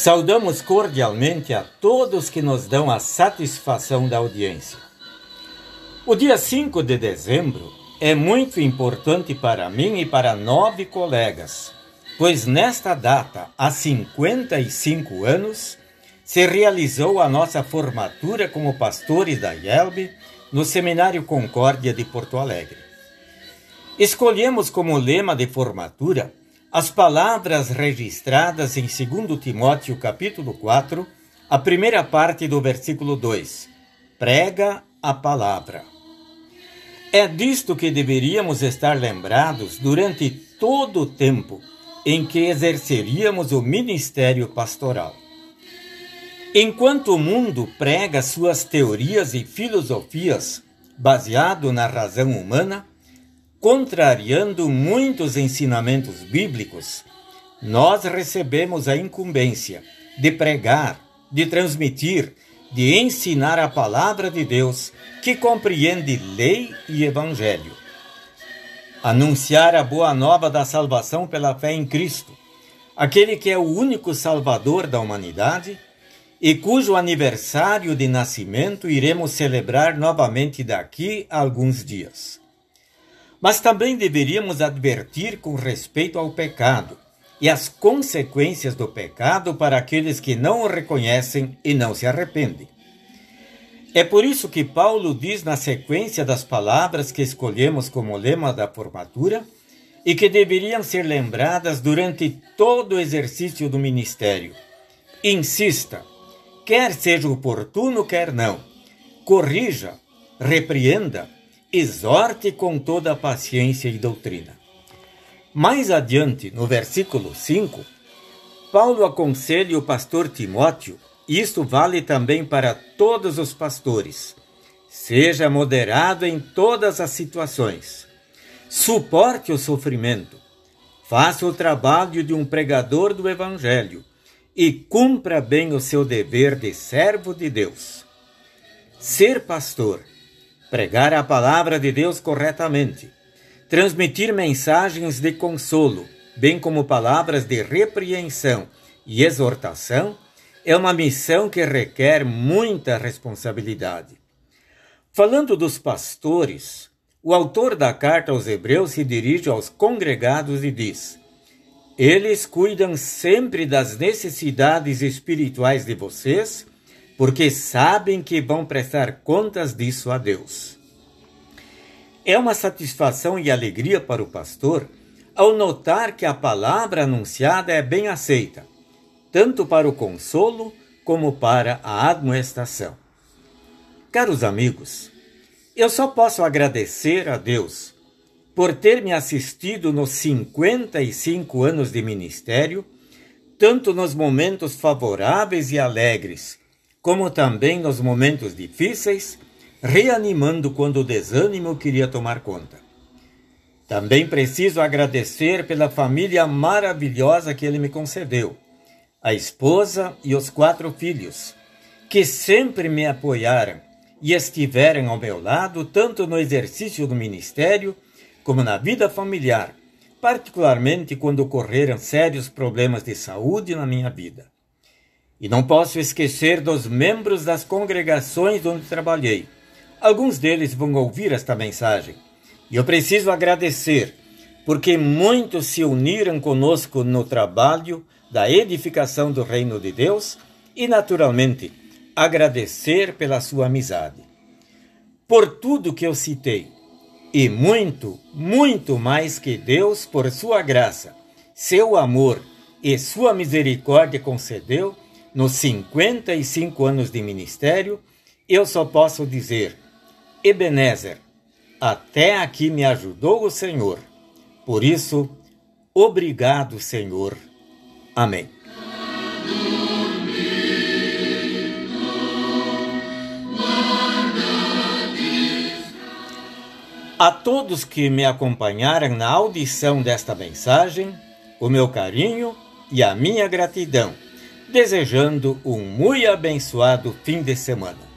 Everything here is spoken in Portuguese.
Saudamos cordialmente a todos que nos dão a satisfação da audiência. O dia 5 de dezembro é muito importante para mim e para nove colegas, pois nesta data, há 55 anos, se realizou a nossa formatura como pastores da IELB no Seminário Concórdia de Porto Alegre. Escolhemos como lema de formatura as palavras registradas em 2 Timóteo capítulo 4, a primeira parte do versículo 2. Prega a palavra. É disto que deveríamos estar lembrados durante todo o tempo em que exerceríamos o ministério pastoral. Enquanto o mundo prega suas teorias e filosofias baseado na razão humana, contrariando muitos ensinamentos bíblicos, nós recebemos a incumbência de pregar, de transmitir, de ensinar a palavra de Deus que compreende lei e evangelho. Anunciar a boa nova da salvação pela fé em Cristo, aquele que é o único Salvador da humanidade e cujo aniversário de nascimento iremos celebrar novamente daqui a alguns dias. Mas também deveríamos advertir com respeito ao pecado e as consequências do pecado para aqueles que não o reconhecem e não se arrependem. É por isso que Paulo diz na sequência das palavras que escolhemos como lema da formatura e que deveriam ser lembradas durante todo o exercício do ministério. Insista, quer seja oportuno, quer não. Corrija, repreenda, exorte com toda a paciência e doutrina. Mais adiante, no versículo 5, Paulo aconselha o pastor Timóteo, isto vale também para todos os pastores. Seja moderado em todas as situações. Suporte o sofrimento. Faça o trabalho de um pregador do Evangelho e cumpra bem o seu dever de servo de Deus. Ser pastor pregar a palavra de Deus corretamente, transmitir mensagens de consolo, bem como palavras de repreensão e exortação, é uma missão que requer muita responsabilidade. Falando dos pastores, o autor da carta aos Hebreus se dirige aos congregados e diz: Eles cuidam sempre das necessidades espirituais de vocês porque sabem que vão prestar contas disso a Deus. É uma satisfação e alegria para o pastor ao notar que a palavra anunciada é bem aceita, tanto para o consolo como para a admoestação. Caros amigos, eu só posso agradecer a Deus por ter me assistido nos 55 anos de ministério, tanto nos momentos favoráveis e alegres como também nos momentos difíceis, reanimando quando o desânimo queria tomar conta. Também preciso agradecer pela família maravilhosa que ele me concedeu, a esposa e os quatro filhos, que sempre me apoiaram e estiveram ao meu lado tanto no exercício do ministério como na vida familiar, particularmente quando ocorreram sérios problemas de saúde na minha vida. E não posso esquecer dos membros das congregações onde trabalhei. Alguns deles vão ouvir esta mensagem. E eu preciso agradecer, porque muitos se uniram conosco no trabalho da edificação do reino de Deus e, naturalmente, agradecer pela sua amizade. Por tudo que eu citei, e muito, muito mais que Deus, por sua graça, seu amor e sua misericórdia concedeu, nos 55 anos de ministério, eu só posso dizer: Ebenezer, até aqui me ajudou o Senhor. Por isso, obrigado, Senhor. Amém. A todos que me acompanharam na audição desta mensagem, o meu carinho e a minha gratidão desejando um muito abençoado fim de semana.